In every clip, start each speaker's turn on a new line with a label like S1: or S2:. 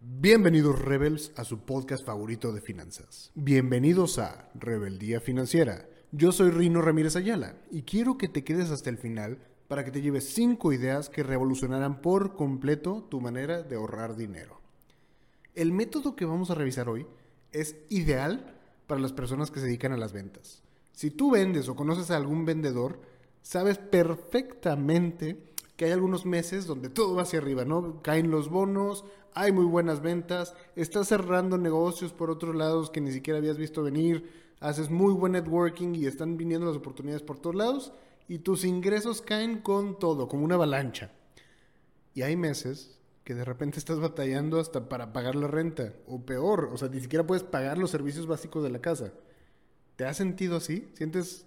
S1: Bienvenidos Rebels a su podcast favorito de finanzas. Bienvenidos a Rebeldía Financiera. Yo soy Rino Ramírez Ayala y quiero que te quedes hasta el final para que te lleves 5 ideas que revolucionarán por completo tu manera de ahorrar dinero. El método que vamos a revisar hoy es ideal para las personas que se dedican a las ventas. Si tú vendes o conoces a algún vendedor, sabes perfectamente que hay algunos meses donde todo va hacia arriba, ¿no? Caen los bonos, hay muy buenas ventas, estás cerrando negocios por otros lados que ni siquiera habías visto venir, haces muy buen networking y están viniendo las oportunidades por todos lados y tus ingresos caen con todo, como una avalancha. Y hay meses que de repente estás batallando hasta para pagar la renta, o peor, o sea, ni siquiera puedes pagar los servicios básicos de la casa. ¿Te has sentido así? ¿Sientes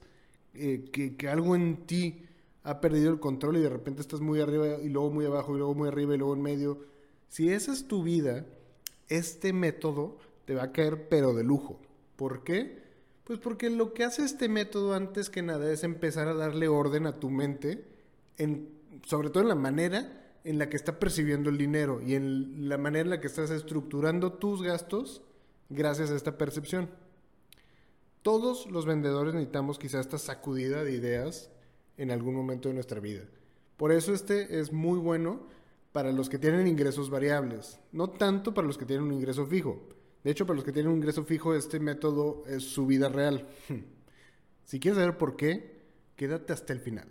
S1: eh, que, que algo en ti ha perdido el control y de repente estás muy arriba y luego muy abajo y luego muy arriba y luego en medio? Si esa es tu vida, este método te va a caer pero de lujo. ¿Por qué? Pues porque lo que hace este método antes que nada es empezar a darle orden a tu mente, en, sobre todo en la manera en la que está percibiendo el dinero y en la manera en la que estás estructurando tus gastos gracias a esta percepción. Todos los vendedores necesitamos quizás esta sacudida de ideas en algún momento de nuestra vida. Por eso este es muy bueno para los que tienen ingresos variables, no tanto para los que tienen un ingreso fijo. De hecho, para los que tienen un ingreso fijo, este método es su vida real. si quieres saber por qué, quédate hasta el final.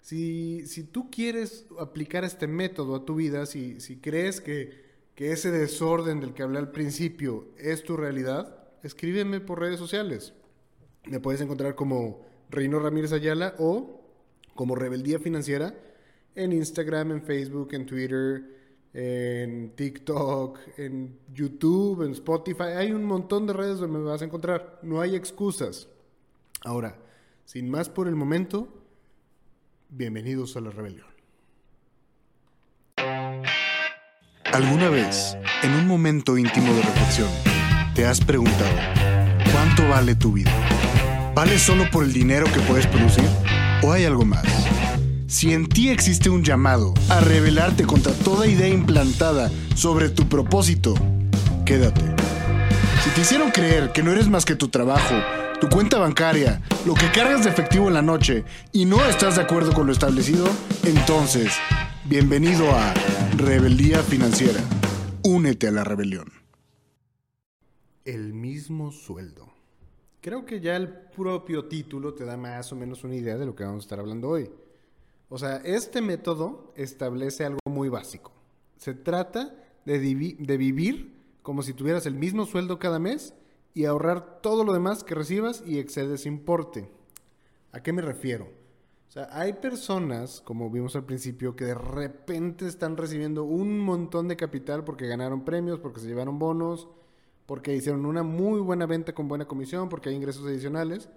S1: Si, si tú quieres aplicar este método a tu vida, si, si crees que, que ese desorden del que hablé al principio es tu realidad, escríbeme por redes sociales. Me puedes encontrar como Reino Ramírez Ayala o como Rebeldía Financiera en Instagram, en Facebook, en Twitter, en TikTok, en YouTube, en Spotify. Hay un montón de redes donde me vas a encontrar. No hay excusas. Ahora, sin más por el momento, bienvenidos a la rebelión.
S2: ¿Alguna vez, en un momento íntimo de reflexión, te has preguntado, ¿cuánto vale tu vida? ¿Vale solo por el dinero que puedes producir? ¿O hay algo más? Si en ti existe un llamado a rebelarte contra toda idea implantada sobre tu propósito, quédate. Si te hicieron creer que no eres más que tu trabajo, tu cuenta bancaria, lo que cargas de efectivo en la noche y no estás de acuerdo con lo establecido, entonces, bienvenido a Rebeldía Financiera. Únete a la rebelión.
S1: El mismo sueldo. Creo que ya el propio título te da más o menos una idea de lo que vamos a estar hablando hoy. O sea, este método establece algo muy básico. Se trata de, de, vivir como si tuvieras el mismo sueldo cada mes y ahorrar todo lo demás que recibas y excedes importe. ¿A qué me refiero? O sea, hay personas, como vimos al principio, que de repente están recibiendo un montón de capital porque ganaron premios, porque se llevaron bonos, porque hicieron una muy buena venta con buena comisión, porque hay ingresos adicionales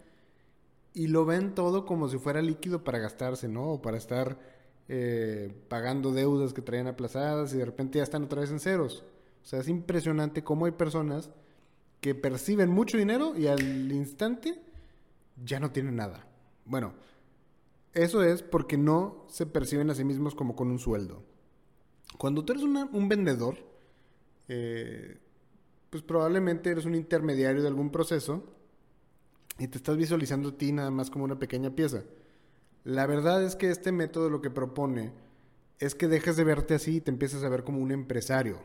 S1: y lo ven todo como si fuera líquido para gastarse, ¿no? O para estar eh, pagando deudas que traían aplazadas y de repente ya están otra vez en ceros. O sea, es impresionante cómo hay personas que perciben mucho dinero y al instante ya no tienen nada. Bueno, eso es porque no se perciben a sí mismos como con un sueldo. Cuando tú eres un vendedor, eh, pues probablemente eres un intermediario de algún proceso y te estás visualizando a ti nada más como una pequeña pieza. La verdad es que este método lo que propone es que dejes de verte así y te empieces a ver como un empresario.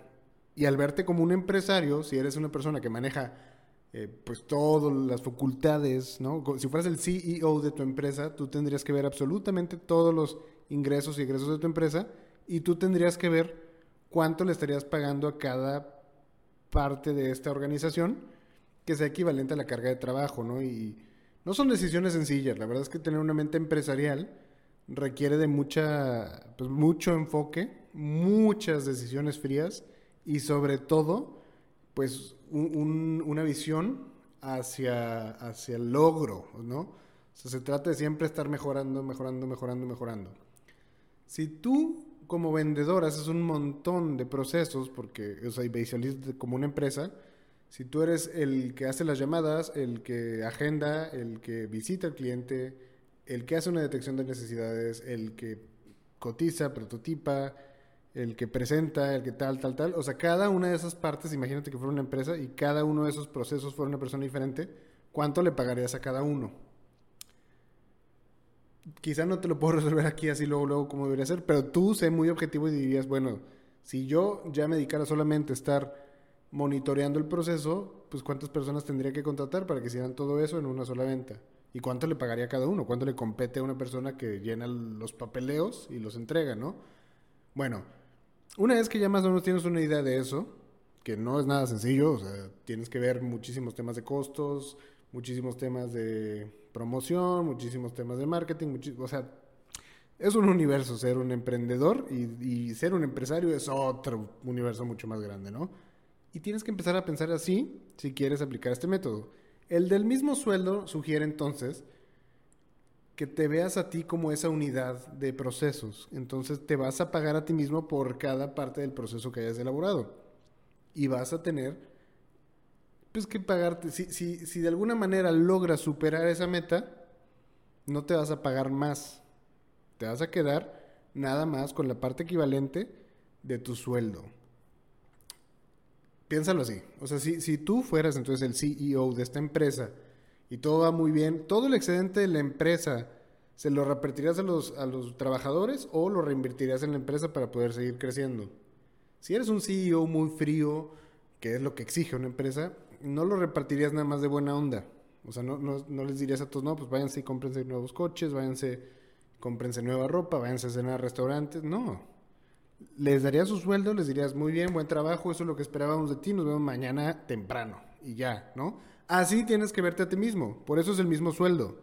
S1: Y al verte como un empresario, si eres una persona que maneja eh, pues todas las facultades, ¿no? Si fueras el CEO de tu empresa, tú tendrías que ver absolutamente todos los ingresos y egresos de tu empresa y tú tendrías que ver cuánto le estarías pagando a cada parte de esta organización que sea equivalente a la carga de trabajo, ¿no? Y no son decisiones sencillas, la verdad es que tener una mente empresarial requiere de mucha, pues mucho enfoque, muchas decisiones frías y sobre todo, pues una visión hacia, hacia el logro, ¿no? O sea, se trata de siempre estar mejorando, mejorando, mejorando, mejorando. Si tú como vendedor haces un montón de procesos, porque, o sea, como una empresa, si tú eres el que hace las llamadas, el que agenda, el que visita al cliente, el que hace una detección de necesidades, el que cotiza, prototipa, el que presenta, el que tal, tal, tal. O sea, cada una de esas partes, imagínate que fuera una empresa y cada uno de esos procesos fuera una persona diferente, ¿cuánto le pagarías a cada uno? Quizá no te lo puedo resolver aquí así luego, luego como debería ser, pero tú sé muy objetivo y dirías, bueno, si yo ya me dedicara solamente a estar monitoreando el proceso, pues cuántas personas tendría que contratar para que hicieran todo eso en una sola venta. ¿Y cuánto le pagaría a cada uno? ¿Cuánto le compete a una persona que llena los papeleos y los entrega, no? Bueno, una vez que ya más o menos tienes una idea de eso, que no es nada sencillo, o sea, tienes que ver muchísimos temas de costos, muchísimos temas de promoción, muchísimos temas de marketing, o sea, es un universo ser un emprendedor y, ser un empresario es otro universo mucho más grande, ¿no? Y tienes que empezar a pensar así si quieres aplicar este método. El del mismo sueldo sugiere entonces que te veas a ti como esa unidad de procesos. Entonces te vas a pagar a ti mismo por cada parte del proceso que hayas elaborado. Y vas a tener, pues que pagarte, si, si, si de alguna manera logras superar esa meta, no te vas a pagar más. Te vas a quedar nada más con la parte equivalente de tu sueldo. Piénsalo así. O sea, si, si tú fueras entonces el CEO de esta empresa, y todo va muy bien, todo el excedente de la empresa, ¿se lo repartirías a los, a los trabajadores o lo reinvertirías en la empresa para poder seguir creciendo? Si eres un CEO muy frío, que es lo que exige una empresa, no lo repartirías nada más de buena onda. O sea, no, no, les dirías a todos, no, pues váyanse y cómprense nuevos coches, váyanse, cómprense nueva ropa, váyanse a cenar a restaurantes. No. Les darías su sueldo, les dirías, muy bien, buen trabajo, eso es lo que esperábamos de ti, nos vemos mañana temprano. Y ya, ¿no? Así tienes que verte a ti mismo. Por eso es el mismo sueldo.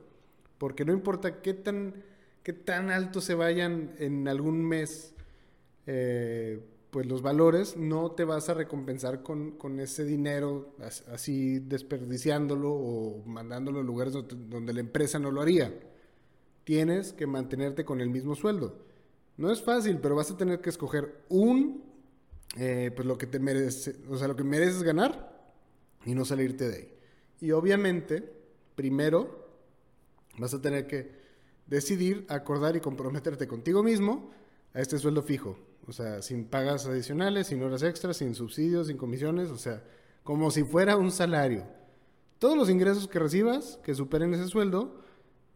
S1: Porque no importa qué tan, qué tan alto se vayan en algún mes eh, pues los valores, no te vas a recompensar con, ese dinero así desperdiciándolo o mandándolo a lugares donde, la empresa no lo haría. Tienes que mantenerte con el mismo sueldo. No es fácil, pero vas a tener que escoger un, eh, pues lo que te mereces, o sea, lo que mereces ganar y no salirte de ahí. Y obviamente, primero, vas a tener que decidir, acordar y comprometerte contigo mismo a este sueldo fijo. O sea, sin pagas adicionales, sin horas extras, sin subsidios, sin comisiones, o sea, como si fuera un salario. Todos los ingresos que recibas, que superen ese sueldo,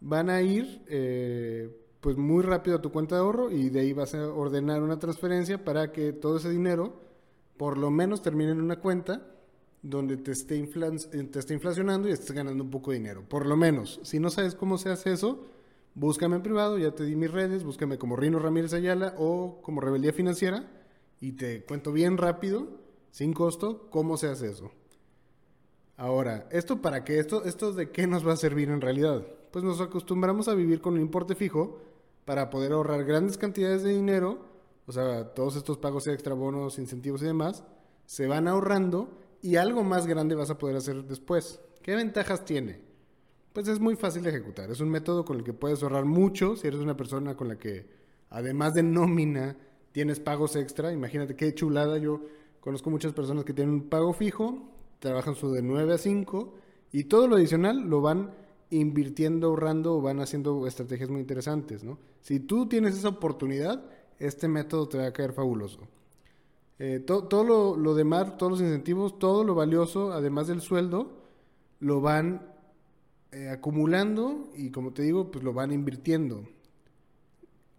S1: van a ir eh, pues muy rápido a tu cuenta de ahorro y de ahí vas a ordenar una transferencia para que todo ese dinero por lo menos termine en una cuenta donde te esté, te esté inflacionando y estés ganando un poco de dinero. Por lo menos, si no sabes cómo se hace eso, búscame en privado, ya te di mis redes, búscame como Rino Ramírez Ayala o como Rebeldía Financiera y te cuento bien rápido, sin costo, cómo se hace eso. Ahora, ¿esto para qué? ¿Esto, ¿Esto de qué nos va a servir en realidad? Pues nos acostumbramos a vivir con un importe fijo para poder ahorrar grandes cantidades de dinero, o sea, todos estos pagos extra, bonos, incentivos y demás, se van ahorrando y algo más grande vas a poder hacer después. ¿Qué ventajas tiene? Pues es muy fácil de ejecutar. Es un método con el que puedes ahorrar mucho si eres una persona con la que, además de nómina, tienes pagos extra. Imagínate qué chulada. Yo conozco muchas personas que tienen un pago fijo, trabajan su de 9 a 5 y todo lo adicional lo van invirtiendo, ahorrando o van haciendo estrategias muy interesantes, ¿no? Si tú tienes esa oportunidad, este método te va a caer fabuloso. Eh, todo lo, lo, demás, todos los incentivos, todo lo valioso, además del sueldo, lo van eh, acumulando y como te digo, pues lo van invirtiendo.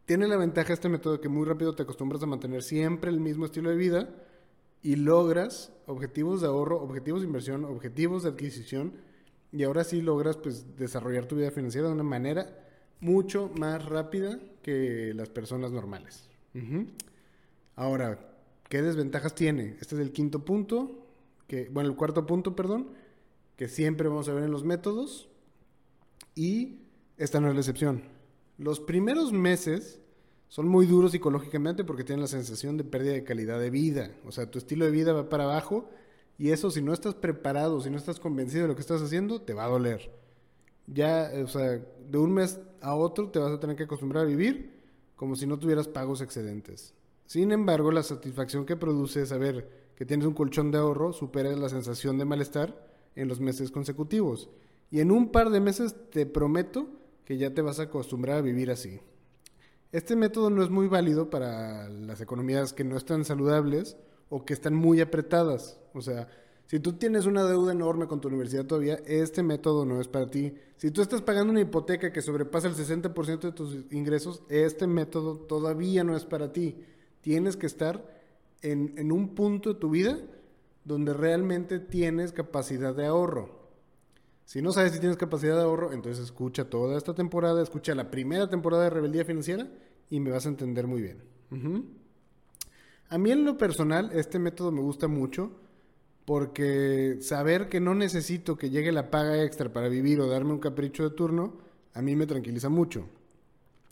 S1: Tiene la ventaja este método que muy rápido te acostumbras a mantener siempre el mismo estilo de vida y logras objetivos de ahorro, objetivos de inversión, objetivos de adquisición y ahora sí logras pues desarrollar tu vida financiera de una manera mucho más rápida que las personas normales. Ahora, ¿Qué desventajas tiene? Este es el quinto punto, que, bueno, el cuarto punto, perdón, que siempre vamos a ver en los métodos. Y esta no es la excepción. Los primeros meses son muy duros psicológicamente porque tienen la sensación de pérdida de calidad de vida. O sea, tu estilo de vida va para abajo y eso si no estás preparado, si no estás convencido de lo que estás haciendo, te va a doler. Ya, o sea, de un mes a otro te vas a tener que acostumbrar a vivir como si no tuvieras pagos excedentes. Sin embargo, la satisfacción que produce saber que tienes un colchón de ahorro supera la sensación de malestar en los meses consecutivos. Y en un par de meses te prometo que ya te vas a acostumbrar a vivir así. Este método no es muy válido para las economías que no están saludables o que están muy apretadas. O sea, si tú tienes una deuda enorme con tu universidad todavía, este método no es para ti. Si tú estás pagando una hipoteca que sobrepasa el 60% de tus ingresos, este método todavía no es para ti. Tienes que estar en, en un punto de tu vida donde realmente tienes capacidad de ahorro. Si no sabes si tienes capacidad de ahorro, entonces escucha toda esta temporada, escucha la primera temporada de Rebeldía Financiera y me vas a entender muy bien. A mí en lo personal, este método me gusta mucho porque saber que no necesito que llegue la paga extra para vivir o darme un capricho de turno, a mí me tranquiliza mucho.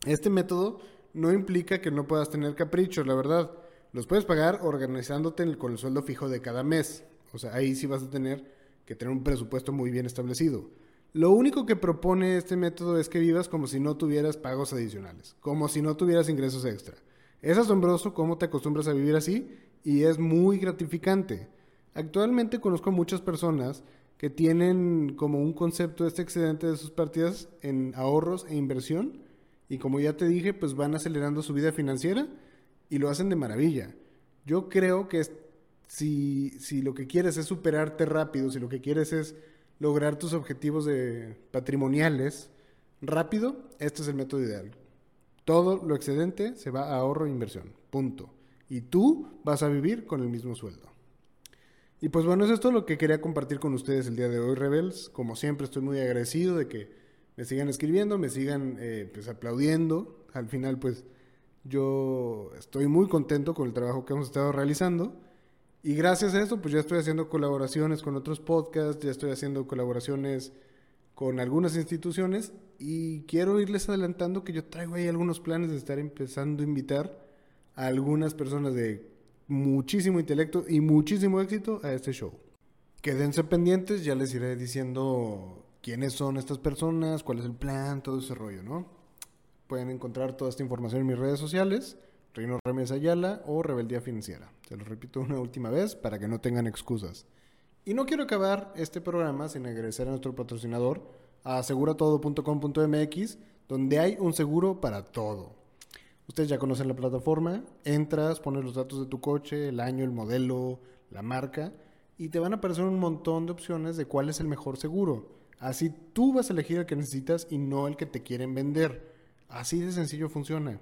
S1: Este método no implica que no puedas tener caprichos, la verdad. Los puedes pagar organizándote con el sueldo fijo de cada mes. O sea, ahí sí vas a tener que tener un presupuesto muy bien establecido. Lo único que propone este método es que vivas como si no tuvieras pagos adicionales, como si no tuvieras ingresos extra. Es asombroso cómo te acostumbras a vivir así y es muy gratificante. Actualmente conozco muchas personas que tienen como un concepto este excedente de sus partidas en ahorros e inversión y como ya te dije, pues van acelerando su vida financiera y lo hacen de maravilla. Yo creo que si, lo que quieres es superarte rápido, si lo que quieres es lograr tus objetivos de patrimoniales rápido, este es el método ideal. Todo lo excedente se va a ahorro e inversión. Punto. Y tú vas a vivir con el mismo sueldo. Y pues bueno, eso es todo lo que quería compartir con ustedes el día de hoy, Rebels. Como siempre, estoy muy agradecido de que me sigan escribiendo, me sigan eh, pues aplaudiendo. Al final, pues yo estoy muy contento con el trabajo que hemos estado realizando. Y gracias a eso, pues ya estoy haciendo colaboraciones con otros podcasts, ya estoy haciendo colaboraciones con algunas instituciones y quiero irles adelantando que yo traigo ahí algunos planes de estar empezando a invitar a algunas personas de muchísimo intelecto y muchísimo éxito a este show. Quédense pendientes, ya les iré diciendo quiénes son estas personas, cuál es el plan, todo ese rollo, ¿no? Pueden encontrar toda esta información en mis redes sociales, Reino Remes Ayala o Rebeldía Financiera. Se lo repito una última vez para que no tengan excusas. Y no quiero acabar este programa sin agradecer a nuestro patrocinador, a aseguratodo.com.mx, donde hay un seguro para todo. Ustedes ya conocen la plataforma, entras, pones los datos de tu coche, el año, el modelo, la marca, y te van a aparecer un montón de opciones de cuál es el mejor seguro. Así tú vas a elegir el que necesitas y no el que te quieren vender. Así de sencillo funciona.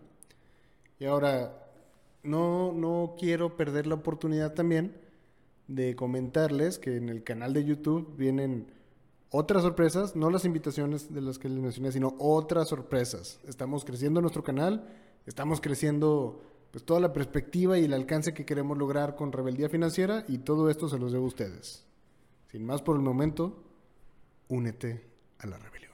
S1: Y ahora, no, no quiero perder la oportunidad también de comentarles que en el canal de YouTube vienen otras sorpresas, no las invitaciones de las que les mencioné, sino otras sorpresas. Estamos creciendo nuestro canal estamos creciendo pues toda la perspectiva y el alcance que queremos lograr con Rebeldía Financiera y todo esto se los debo a ustedes. Sin más por el momento, únete a la rebelión.